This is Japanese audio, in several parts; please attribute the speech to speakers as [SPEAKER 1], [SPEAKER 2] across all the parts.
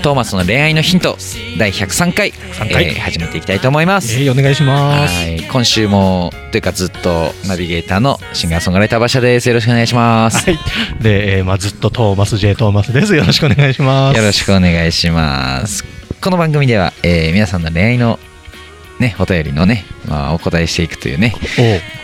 [SPEAKER 1] トーマスの恋愛のヒント第103回
[SPEAKER 2] 103回。
[SPEAKER 1] えー始めていきたいと思います、
[SPEAKER 2] えー、お願いします。
[SPEAKER 1] はい。今週もというかずっとナビゲーターのシンガーソングライター馬車です。よろしくお願いします、
[SPEAKER 2] はい。で、えーまあ、ずっとトーマス J トーマスです。よろしくお願いします。
[SPEAKER 1] よろしくお願いします。この番組では、えー皆さんの恋愛のねお便りのね、まあ、お答えしていくというね、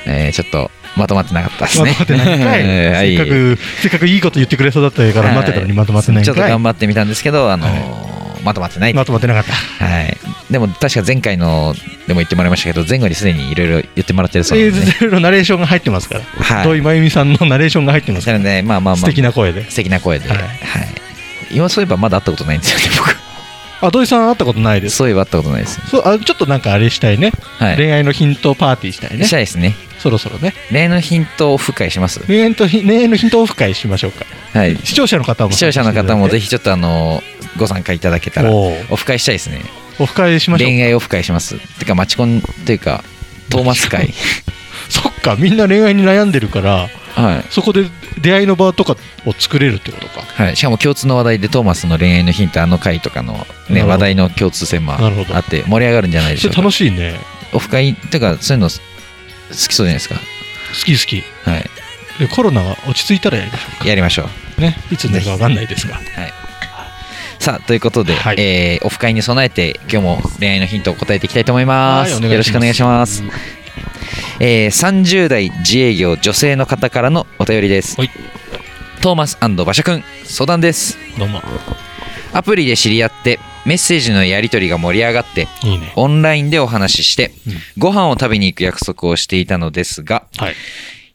[SPEAKER 1] えーちょっとまとまってなかったですね。
[SPEAKER 2] まとまってない せっかくせっかくいいこと言ってくれそうだったから待ってたのにまとまってないん
[SPEAKER 1] ちょっと頑張ってみたんですけど、あのーまとまってない。
[SPEAKER 2] まとまってなかった。
[SPEAKER 1] はい、でも確か前回のでも言ってもらいましたけど前後にすでにいろいろ言ってもらってるそう
[SPEAKER 2] え
[SPEAKER 1] なんで、ね、
[SPEAKER 2] ーいろいろナレーションが入ってますから、
[SPEAKER 1] はい。
[SPEAKER 2] 土井真由美さんのナレーションが入ってますから、
[SPEAKER 1] なのでまあまあまあ。
[SPEAKER 2] 素敵な声で。
[SPEAKER 1] 素敵な声で、は
[SPEAKER 2] はい。い
[SPEAKER 1] 今そういえばまだ会ったことないんですよね僕。
[SPEAKER 2] あ土井さん会ったことないです。
[SPEAKER 1] そういえば会ったことないです
[SPEAKER 2] そうあちょっとなんかあれしたいね、
[SPEAKER 1] はい。
[SPEAKER 2] 恋愛のヒントパーティーしたいね。
[SPEAKER 1] したいですね
[SPEAKER 2] そろそろね。
[SPEAKER 1] 例のヒントを付会します？
[SPEAKER 2] 恋愛とひ恋愛のヒントオフ会しましょうか。
[SPEAKER 1] はい。
[SPEAKER 2] 視聴者の方も
[SPEAKER 1] 視聴者の方もぜ
[SPEAKER 2] ひ
[SPEAKER 1] ひちょっとあのご参加いただけたらオフ会したいですね。
[SPEAKER 2] オフ会しましょう。
[SPEAKER 1] 恋愛オフ会します。てかマチコンというかトーマス会。
[SPEAKER 2] そっかみんな恋愛に悩んでるから
[SPEAKER 1] はい。
[SPEAKER 2] そこで出会いの場とかを作れるってことか。
[SPEAKER 1] はい、しかも共通の話題でトーマスの恋愛のヒントあの回とかの、ね、話題の共通点もあって盛り上がるんじゃないでしょうか。
[SPEAKER 2] 楽しいね。
[SPEAKER 1] オフ会っていうかそういうの好きそうじゃないですか。
[SPEAKER 2] 好き好き。
[SPEAKER 1] はい。
[SPEAKER 2] でコロナが落ち着いたらやりましょ
[SPEAKER 1] やりましょう。
[SPEAKER 2] うねいつになるか分かんないですが。
[SPEAKER 1] はい。さあということで、
[SPEAKER 2] はい。
[SPEAKER 1] えーオフ会に備えて今日も恋愛のヒントを答えていきたいと思います,、
[SPEAKER 2] はいお願いします。
[SPEAKER 1] よろしくお願いします、えー30代自営業女性の方からのお便りです、
[SPEAKER 2] はい。
[SPEAKER 1] トーマス馬車くん相談です。
[SPEAKER 2] どうも。
[SPEAKER 1] アプリで知り合ってメッセージのやり取りが盛り上がって
[SPEAKER 2] いいね。
[SPEAKER 1] オンラインでお話しして、
[SPEAKER 2] うん。
[SPEAKER 1] ご飯を食べに行く約束をしていたのですが
[SPEAKER 2] はい。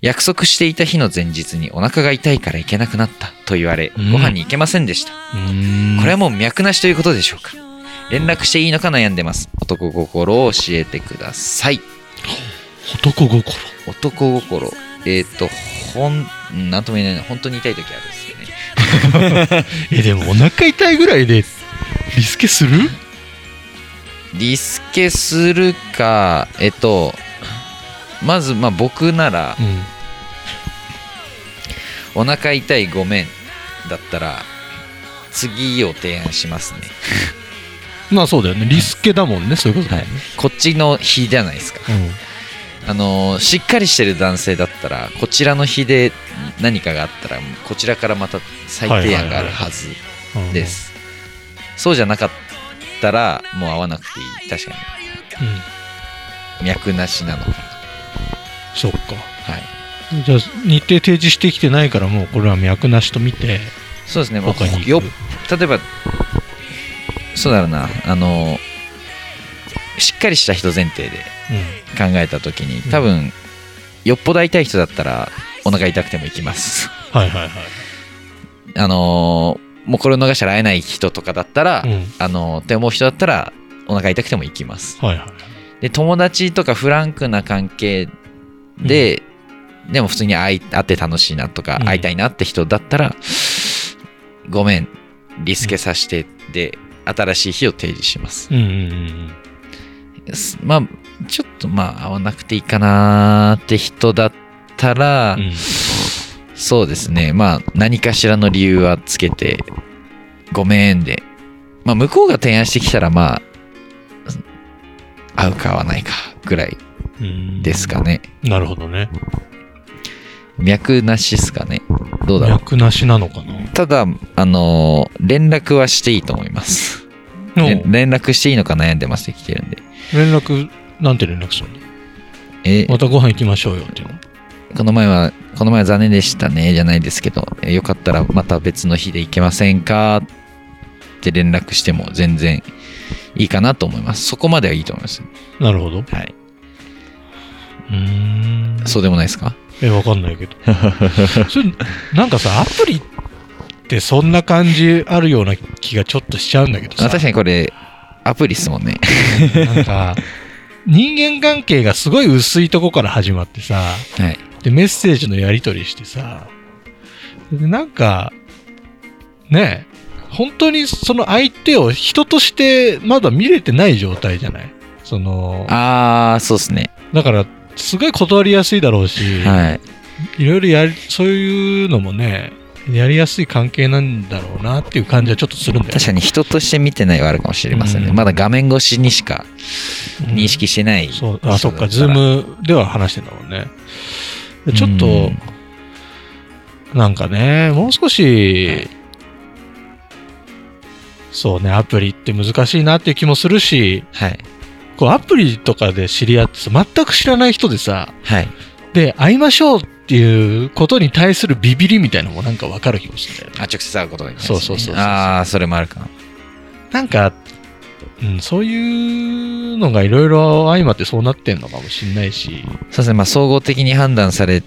[SPEAKER 1] 約束していた日の前日にお腹が痛いから行けなくなったと言われ、
[SPEAKER 2] うん。
[SPEAKER 1] ご飯に行けませんでした。これはもう脈なしということでしょうか？連絡していいのか悩んでます。男心を教えてください。
[SPEAKER 2] 男心。
[SPEAKER 1] 男心。えっ、とほんなんとも言えない。な本当に痛い時あるんですよね。
[SPEAKER 2] えでもお腹痛いぐらいでリスケする？
[SPEAKER 1] リスケするかえっとまずまあ僕なら
[SPEAKER 2] うん。
[SPEAKER 1] お腹痛いごめんだったら次を提案しますね、
[SPEAKER 2] まあそうだよね。リスケだもんね。そういうことだよね、
[SPEAKER 1] こっちの日じゃないですか。あのーしっかりしてる男性だったらこちらの日で何かがあったらこちらからまた最低案があるはず
[SPEAKER 2] うん
[SPEAKER 1] ですそうじゃなかったらもう会わなくていい。確か
[SPEAKER 2] うん。
[SPEAKER 1] に脈なしなの。かな
[SPEAKER 2] そっか。
[SPEAKER 1] はい。
[SPEAKER 2] じゃあ日程提示してきてないからもうこれは脈なしと見て
[SPEAKER 1] そうですね、まあよ例えばそうだろうな。あのーしっかりした人前提で
[SPEAKER 2] う
[SPEAKER 1] 考えた時に多分、よっぽど会いたい人だったらお腹痛くても行きます。
[SPEAKER 2] んはいはいはい。
[SPEAKER 1] あのーもうこれを逃したら会えない人とかだったら、
[SPEAKER 2] うん。
[SPEAKER 1] あのーって思う人だったらお腹痛くても行きます。
[SPEAKER 2] はいはい
[SPEAKER 1] で友達とかフランクな関係で、でも普通に会い会って楽しいなとか、
[SPEAKER 2] うん。
[SPEAKER 1] 会いたいなって人だったらごめんリスケさせてで新しい日を提示します。
[SPEAKER 2] うんうんうん。
[SPEAKER 1] すまあちょっとまあ会わなくていいかなーって人だったら、
[SPEAKER 2] うん
[SPEAKER 1] そうですね。まあ何かしらの理由はつけてごめんで。まあ向こうが提案してきたらまあ会うか会わないかぐらい
[SPEAKER 2] うん
[SPEAKER 1] ですかね。
[SPEAKER 2] なるほどね。
[SPEAKER 1] 脈なしっすかね。どうだろう。
[SPEAKER 2] 脈なしなのかな。
[SPEAKER 1] ただあのー連絡はしていいと思います。連絡していいのか悩んでますって来てるんで。
[SPEAKER 2] 連絡なんて連絡するの？
[SPEAKER 1] え？
[SPEAKER 2] またご飯行きましょうよっていうの？
[SPEAKER 1] この前はこの前は残念でしたねじゃないですけどえよかったらまた別の日で行けませんか？って連絡しても全然いいかなと思います。そこまではいいと思います。
[SPEAKER 2] なるほど。う
[SPEAKER 1] はい。
[SPEAKER 2] ーん。
[SPEAKER 1] そうでもないですか？
[SPEAKER 2] えわかんないけど。それなんかさアプリってそんな感じあるような気がちょっとしちゃうんだけどさ。
[SPEAKER 1] あ確かにこれアプリっすもんね。
[SPEAKER 2] なんか人間関係がすごい薄いとこから始まってさ。
[SPEAKER 1] はい
[SPEAKER 2] で、メッセージのやり取りしてさ、でなんか、ねえ、本当にその相手を人としてまだ見れてない状態じゃない？その、
[SPEAKER 1] ああ、そうですね。
[SPEAKER 2] だから、すごい断りやすいだろうし、
[SPEAKER 1] はい。
[SPEAKER 2] いろいろやり、そういうのもね、やりやすい関係なんだろうなっていう感じはちょっとするんだよね。
[SPEAKER 1] 確かに人として見てないはあるかもしれませんね。
[SPEAKER 2] うん
[SPEAKER 1] まだ画面越しにしか
[SPEAKER 2] うん
[SPEAKER 1] 認識してない、
[SPEAKER 2] そう、あ、そっか、ズームでは話してんだもんね。でちょっと、
[SPEAKER 1] うん
[SPEAKER 2] なんかね、もう少し、そうね、アプリって難しいなっていう気もするし、
[SPEAKER 1] はい。
[SPEAKER 2] こうアプリとかで知り合ってさ、全く知らない人でさ、
[SPEAKER 1] はい。
[SPEAKER 2] で、会いましょうっていうことに対するビビりみたいなのもなんかわかる気もするんだよね。
[SPEAKER 1] あ、直接会うことが、ね、
[SPEAKER 2] そうそうそうそう
[SPEAKER 1] ああ、それもあるかな。
[SPEAKER 2] なんか、うん、そういうのがいろいろ相まってそうなってんのかもしんないし、
[SPEAKER 1] そうですね。まあ、総合的に判断され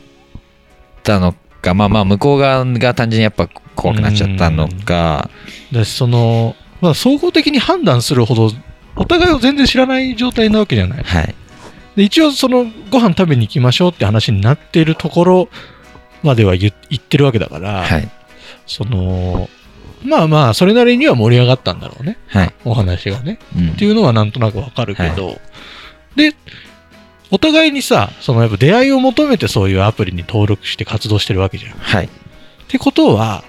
[SPEAKER 1] たのか、まあまあ、向こう側が単純にやっぱ怖くなっちゃったのか、
[SPEAKER 2] だしその、まあ、総合的に判断するほど、お互いを全然知らない状態なわけじゃない。
[SPEAKER 1] はい。
[SPEAKER 2] で一応、その、ご飯食べに行きましょうって話になっているところまでは言言ってるわけだから、
[SPEAKER 1] はい。
[SPEAKER 2] その、まあまあ、それなりには盛り上がったんだろうね。
[SPEAKER 1] はい。
[SPEAKER 2] お話がね。
[SPEAKER 1] うん
[SPEAKER 2] っていうのはなんとなくわかるけど、で、お互いにさ、そのやっぱ出会いを求めてそういうアプリに登録して活動してるわけじゃん。っ
[SPEAKER 1] はい。
[SPEAKER 2] てことは、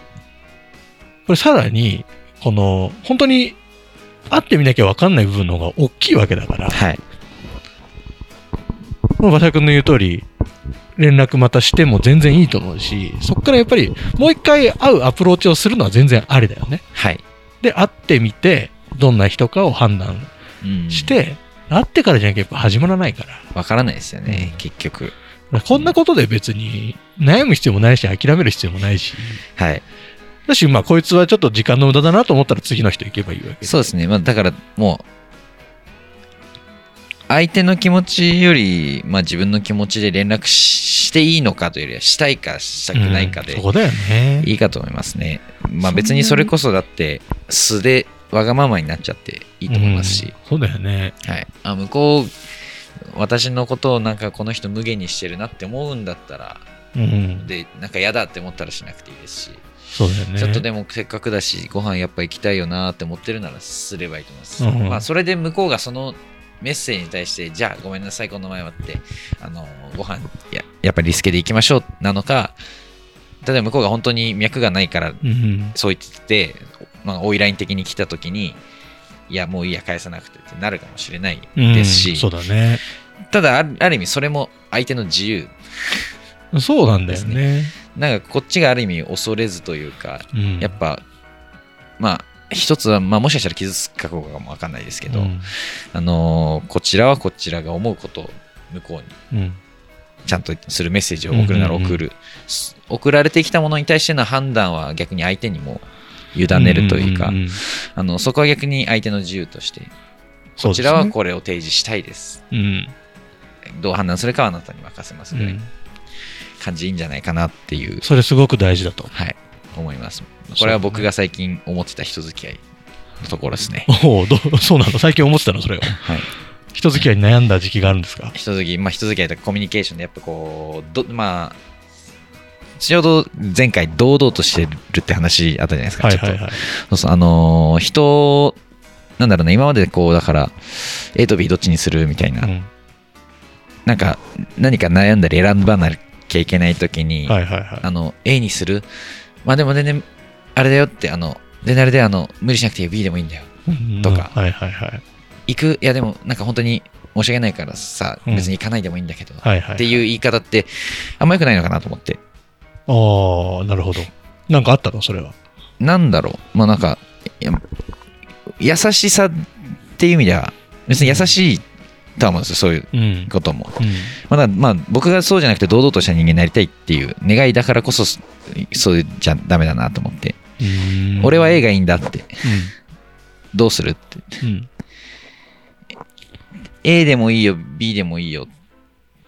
[SPEAKER 2] これさらに、この、本当に会ってみなきゃわかんない部分の方が大きいわけだから、
[SPEAKER 1] はい。
[SPEAKER 2] 馬車君の言う通り、連絡またしても全然いいと思うし、そこからやっぱりもう一回会うアプローチをするのは全然ありだよね。
[SPEAKER 1] はい。
[SPEAKER 2] で、会ってみて、どんな人かを判断
[SPEAKER 1] うん
[SPEAKER 2] して、会ってからじゃなきゃやっぱ始まらないから。
[SPEAKER 1] わからないですよね、
[SPEAKER 2] うん
[SPEAKER 1] 結局。
[SPEAKER 2] こんなことで別に悩む必要もないし、諦める必要もないし。
[SPEAKER 1] はい。
[SPEAKER 2] だし、まあ、こいつはちょっと時間の無駄だなと思ったら次の人行けばいいわけ
[SPEAKER 1] そうですね。まあ、だからもう、相手の気持ちより、まあ、自分の気持ちで連絡ししていいのかというよりは、したいかしたくないかで
[SPEAKER 2] うんそこだよね。
[SPEAKER 1] いいかと思いますね。まあ、別にそれこそだって、素でわがままになっちゃっていいと思いますし、
[SPEAKER 2] うんそうだよね。
[SPEAKER 1] はい。あ、向こう、私のことをなんかこの人無限にしてるなって思うんだったら、
[SPEAKER 2] うん。
[SPEAKER 1] で、なんか嫌だって思ったらしなくていいですし、
[SPEAKER 2] そうだよね。
[SPEAKER 1] ちょっとでもせっかくだし、ご飯やっぱ行きたいよなって思ってるならすればいいと思います。
[SPEAKER 2] うん
[SPEAKER 1] まあ、それで向こうがそのメッセージに対して、じゃあごめんなさい、この前はって、あの、ご飯や、やっぱりリスケで行きましょうなのか、例えば向こうが本当に脈がないから
[SPEAKER 2] うん。
[SPEAKER 1] そう言ってて、まあ、オイライン的に来た時に、いや、もういいや、返さなくてってなるかもしれないですし、
[SPEAKER 2] うんそうだね。
[SPEAKER 1] ただある、意味それも相手の自由。
[SPEAKER 2] そうなんだよね。
[SPEAKER 1] なんかこっちがある意味恐れずというか、
[SPEAKER 2] うん
[SPEAKER 1] やっぱ、まあ、一つは、まあ、もしかしたら傷つくかどうかもわかんないですけど、
[SPEAKER 2] うん
[SPEAKER 1] あのーこちらはこちらが思うことを向こうに
[SPEAKER 2] うん。
[SPEAKER 1] ちゃんとするメッセージを送るなら送る、す送られてきたものに対しての判断は逆に相手にも委ねるというか、あのそこは逆に相手の自由として、こちらはこれを提示したいです。
[SPEAKER 2] うん。
[SPEAKER 1] どう判断するかはあなたに任せますぐらい
[SPEAKER 2] うん。
[SPEAKER 1] 感じいいんじゃないかなっていう、
[SPEAKER 2] それすごく大事だと。
[SPEAKER 1] はい、思います。これは僕が最近思ってた人付き合いのところですね。
[SPEAKER 2] おお、どう そうなの？最近思ってたの？それを。
[SPEAKER 1] はい。
[SPEAKER 2] 人付き合いに悩んだ時期があるんですか？
[SPEAKER 1] 人付き、まあ人付き合いとかコミュニケーションでやっぱこう、どまあ、ちょうど前回堂々としてるって話あったじゃないですか。ちょっと
[SPEAKER 2] はいはいはい。
[SPEAKER 1] そうそう、あのー人、なんだろうね、今までこう、だから、A と B どっちにするみたいな、
[SPEAKER 2] うん
[SPEAKER 1] なんか、何か悩んだり選ばなきゃいけないときに、
[SPEAKER 2] はいはいはい。
[SPEAKER 1] あの、A にするまあでも全然、あれだよって、あの、全然あれで、あの、無理しなくていいよ B でもいいんだよ。
[SPEAKER 2] うん
[SPEAKER 1] とか
[SPEAKER 2] はいはいはい。
[SPEAKER 1] 行く？いやでも、なんか本当に申し訳ないからさ、
[SPEAKER 2] うん
[SPEAKER 1] 別に行かないでもいいんだけど。っていう言い方って、あんま良くないのかなと思って。
[SPEAKER 2] ああ、なるほど。なんかあったの？それは。
[SPEAKER 1] なんだろう、まあなんか、優しさっていう意味では、別に優しいとは思うんですよ、そういう
[SPEAKER 2] うん。
[SPEAKER 1] ことも。
[SPEAKER 2] うん
[SPEAKER 1] まだまあ僕がそうじゃなくて堂々とした人間になりたいっていう願いだからこそそそうじゃダメだなと思って、
[SPEAKER 2] うん
[SPEAKER 1] 俺は A がいいんだってどうするって。A でもいいよ B でもいいよ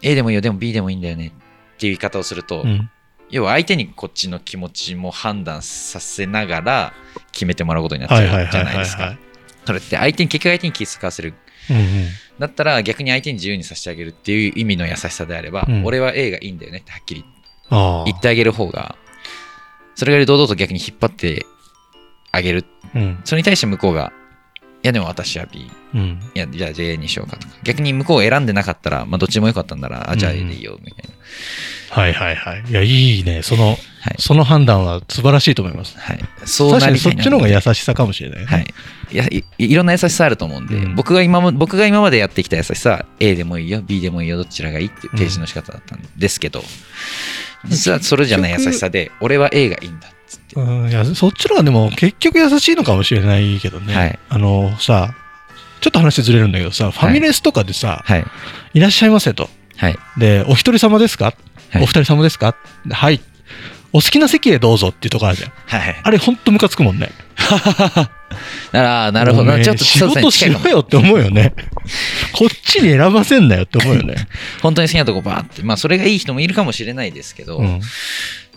[SPEAKER 1] A でもいいよでも B でもいいんだよねっていう言い方をすると、
[SPEAKER 2] うん。
[SPEAKER 1] 要は相手にこっちの気持ちも判断させながら決めてもらうことになっちゃ
[SPEAKER 2] うはい
[SPEAKER 1] じゃないですか。それって相手に結局相手に気遣わせる
[SPEAKER 2] うんうん。
[SPEAKER 1] だったら逆に相手に自由にさせてあげるっていう意味の優しさであれば、
[SPEAKER 2] うん
[SPEAKER 1] 俺は A がいいんだよねってはっきり。言ってあげる方が、それより堂々と逆に引っ張ってあげる。
[SPEAKER 2] うん。
[SPEAKER 1] それに対して向こうが、いやでも私は B。い
[SPEAKER 2] うん。
[SPEAKER 1] や、じゃあ J にしようかとか。逆に向こうを選んでなかったら、まあどっちもよかったんなら、あ、じゃあ A でいいよ、みたいな。
[SPEAKER 2] はいはいはい。いや、いいね。その、
[SPEAKER 1] はい。
[SPEAKER 2] その判断は素晴らしいと思います。
[SPEAKER 1] はい。そうなりたいな
[SPEAKER 2] そっちの方が優しさかもしれないね。
[SPEAKER 1] はい。いやい、いろんな優しさあると思うんで、
[SPEAKER 2] うん
[SPEAKER 1] 僕が今も、僕が今までやってきた優しさは A でもいいよ、B でもいいよ、どちらがいいっていう提示の仕方だったんですけど、実はそれじゃない優しさで、俺は A がいいんだ。
[SPEAKER 2] うん、いや、そっちの方がでも結局優しいのかもしれないけどね。
[SPEAKER 1] はい
[SPEAKER 2] あのさ、ちょっと話ずれるんだけどさ、ファミレスとかでさ、
[SPEAKER 1] はい。
[SPEAKER 2] い、らっしゃいませと。
[SPEAKER 1] はい。
[SPEAKER 2] で、お一人様ですか、
[SPEAKER 1] はい
[SPEAKER 2] お二人様ですか？はい。お好きな席へどうぞっていうとこあるじゃん。
[SPEAKER 1] はい。
[SPEAKER 2] あれほんとムカつくもんね。
[SPEAKER 1] ああ、なるほど。ちょっと
[SPEAKER 2] 仕事しろよって思うよね。こっちに選ばせんなよって思うよね。
[SPEAKER 1] 本当に好きなとこバーって。まあ、それがいい人もいるかもしれないですけど、
[SPEAKER 2] うん。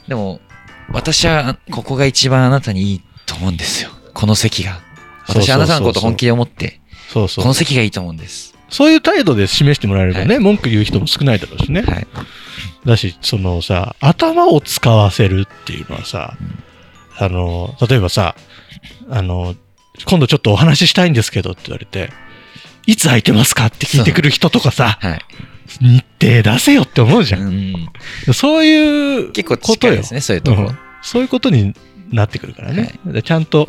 [SPEAKER 1] でも、私はここが一番あなたにいいと思うんですよ。この席が。私はあなたのこと本気で思って、
[SPEAKER 2] そうそう
[SPEAKER 1] この。席がいいと思うんです。
[SPEAKER 2] そういう態度で示してもらえればね、
[SPEAKER 1] は
[SPEAKER 2] 文句言う人も少ないだろうしね。
[SPEAKER 1] はい。
[SPEAKER 2] だし、そのさ、頭を使わせるっていうのはさ、あの、例えばさ、あの、今度ちょっとお話ししたいんですけどって言われて、いつ空いてますかって聞いてくる人とかさ、
[SPEAKER 1] はい。
[SPEAKER 2] 日程出せよって思うじゃん。
[SPEAKER 1] うん、
[SPEAKER 2] そういう
[SPEAKER 1] 結構
[SPEAKER 2] ことよ
[SPEAKER 1] 近いですね、そういうところ。
[SPEAKER 2] うんそういうことになってくるからね。でちゃんと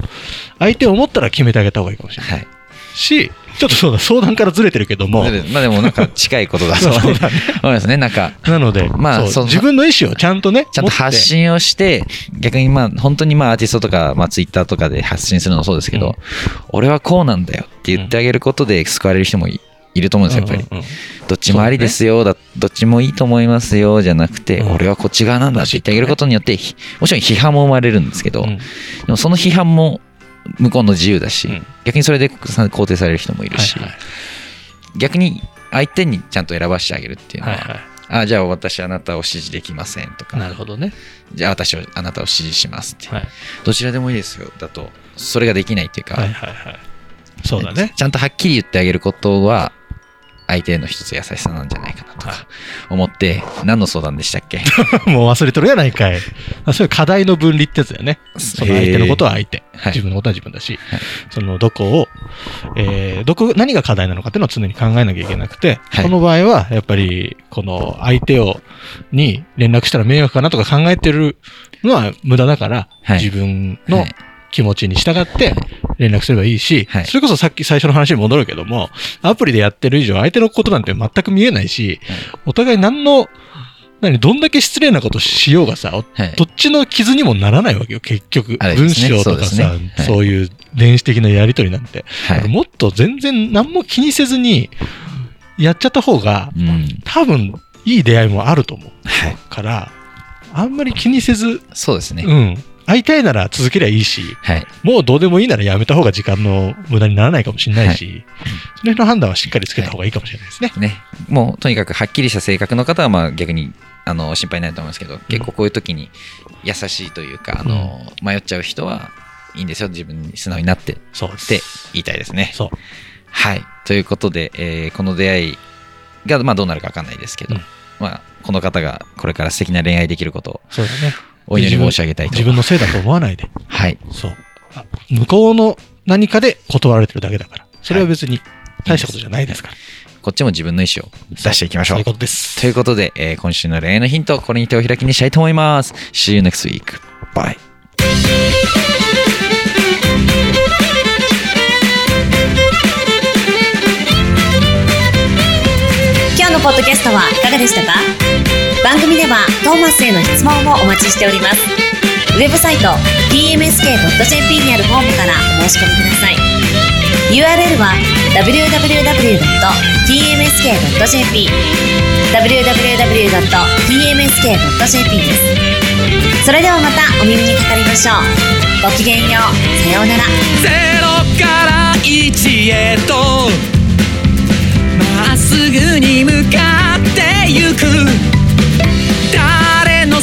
[SPEAKER 2] 相手を思ったら決めてあげた方がいいかもしれない。
[SPEAKER 1] はい。
[SPEAKER 2] し、ちょっとそうだ、相談からずれてるけども、
[SPEAKER 1] まあでもなんか近いことだと
[SPEAKER 2] そうだね
[SPEAKER 1] 思いますね。なんか、
[SPEAKER 2] なので、そう
[SPEAKER 1] まあ
[SPEAKER 2] 自分の意思をちゃんとね、
[SPEAKER 1] ちゃんと発信をして、逆にまあ本当にまあアーティストとか、まあツイッターとかで発信するのもそうですけど、
[SPEAKER 2] うん
[SPEAKER 1] 俺はこうなんだよって言ってあげることで救われる人もいいると思うんですよ、やっぱり。
[SPEAKER 2] うんうんうん
[SPEAKER 1] どっちもありですよ、だどっちもいいと思いますよ、じゃなくて、
[SPEAKER 2] うん
[SPEAKER 1] 俺はこっち側なんだって言ってあげることによって、ひもちろん批判も生まれるんですけど、
[SPEAKER 2] うん
[SPEAKER 1] でもその批判も向こうの自由だし、
[SPEAKER 2] うん
[SPEAKER 1] 逆にそれで肯定される人もいるし、
[SPEAKER 2] はいはい
[SPEAKER 1] 逆に相手にちゃんと選ばしてあげるっていうのは、
[SPEAKER 2] はいは
[SPEAKER 1] あじゃあ私あなたを支持できませんと
[SPEAKER 2] い。
[SPEAKER 1] か、
[SPEAKER 2] なるほどね。
[SPEAKER 1] じゃあ私はあなたを支持しますって、
[SPEAKER 2] はい。
[SPEAKER 1] どちらでもいいですよだとそれができないっていうか、
[SPEAKER 2] はいはいはい。そうだね。
[SPEAKER 1] ちゃんとはっきり言ってあげることは相手への一つ優しさなんじゃないかなとか思って何の相談でしたっけ？
[SPEAKER 2] もう忘れとるやないかい。あそういう課題の分離ってやつだよね。その相手のことは相手。
[SPEAKER 1] はい。
[SPEAKER 2] 自分のことは自分だし、
[SPEAKER 1] はい。
[SPEAKER 2] そのどこを、えーどこ、何が課題なのかっていうのを常に考えなきゃいけなくて、
[SPEAKER 1] はい。
[SPEAKER 2] この場合は、やっぱり、この相手を、に連絡したら迷惑かなとか考えてるのは無駄だから、
[SPEAKER 1] はい。
[SPEAKER 2] 自分の
[SPEAKER 1] はい
[SPEAKER 2] 気持ちに従って連絡すればいいし、
[SPEAKER 1] はい。
[SPEAKER 2] それこそさっき最初の話に戻るけども、アプリでやってる以上相手のことなんて全く見えないし、お互い何の、何、どんだけ失礼なことしようがさ、お
[SPEAKER 1] はい。
[SPEAKER 2] どっちの傷にもならないわけよ、結局。
[SPEAKER 1] ね。
[SPEAKER 2] 章とかさ、
[SPEAKER 1] ね。はい。
[SPEAKER 2] そういう電子的なやりとりなんて。
[SPEAKER 1] はい、
[SPEAKER 2] もっと全然何も気にせずにやっちゃった方が、
[SPEAKER 1] うん。
[SPEAKER 2] 多分いい出会いもあると思う
[SPEAKER 1] はい、
[SPEAKER 2] から、あんまり気にせず、
[SPEAKER 1] そうですね、
[SPEAKER 2] うん。会いたいなら続けりゃいいし、
[SPEAKER 1] はい
[SPEAKER 2] もうどうでもいいならやめた方が時間の無駄にならないかもしれないし、その辺の判断はしっかりつけた方がいいかもしれないですね。
[SPEAKER 1] ね、もうとにかくはっきりした性格の方はまあ逆にあの心配ないと思いますけど、結構こういう時に優しいというか、あの迷っちゃう人はいいんですよ、自分に素直になってっ。て言いたいですね。
[SPEAKER 2] そう。
[SPEAKER 1] はい。ということで、えーこの出会いがまあどうなるか分かんないですけど、
[SPEAKER 2] うん
[SPEAKER 1] まあ、この方がこれから素敵な恋愛できることを
[SPEAKER 2] そうだね。
[SPEAKER 1] お祈り申し上げたいと
[SPEAKER 2] 自分のせいだと思わないで。
[SPEAKER 1] はい。
[SPEAKER 2] そう。あ向こうの何かで断られてるだけだから。それは別に大したことじゃないですから。
[SPEAKER 1] こっちも自分の意思を出していきましょう
[SPEAKER 2] そういう。ことです。
[SPEAKER 1] ということで、えー今週の恋愛のヒント、これに手を開きにしたいと思います。See you next week. Bye.
[SPEAKER 3] 今日のポッドキャストはいかがでしたか？番組ではトーマスへの質問もお待ちしております。ウェブサイト tmsk.jp にあるフォームからお申し込みください。URL は www.tmsk.jp www.tmsk.jp です。それではまたお耳にかかりましょう。ごきげんよう。さようなら。
[SPEAKER 4] ゼロから一へとまっすぐに向かってゆく。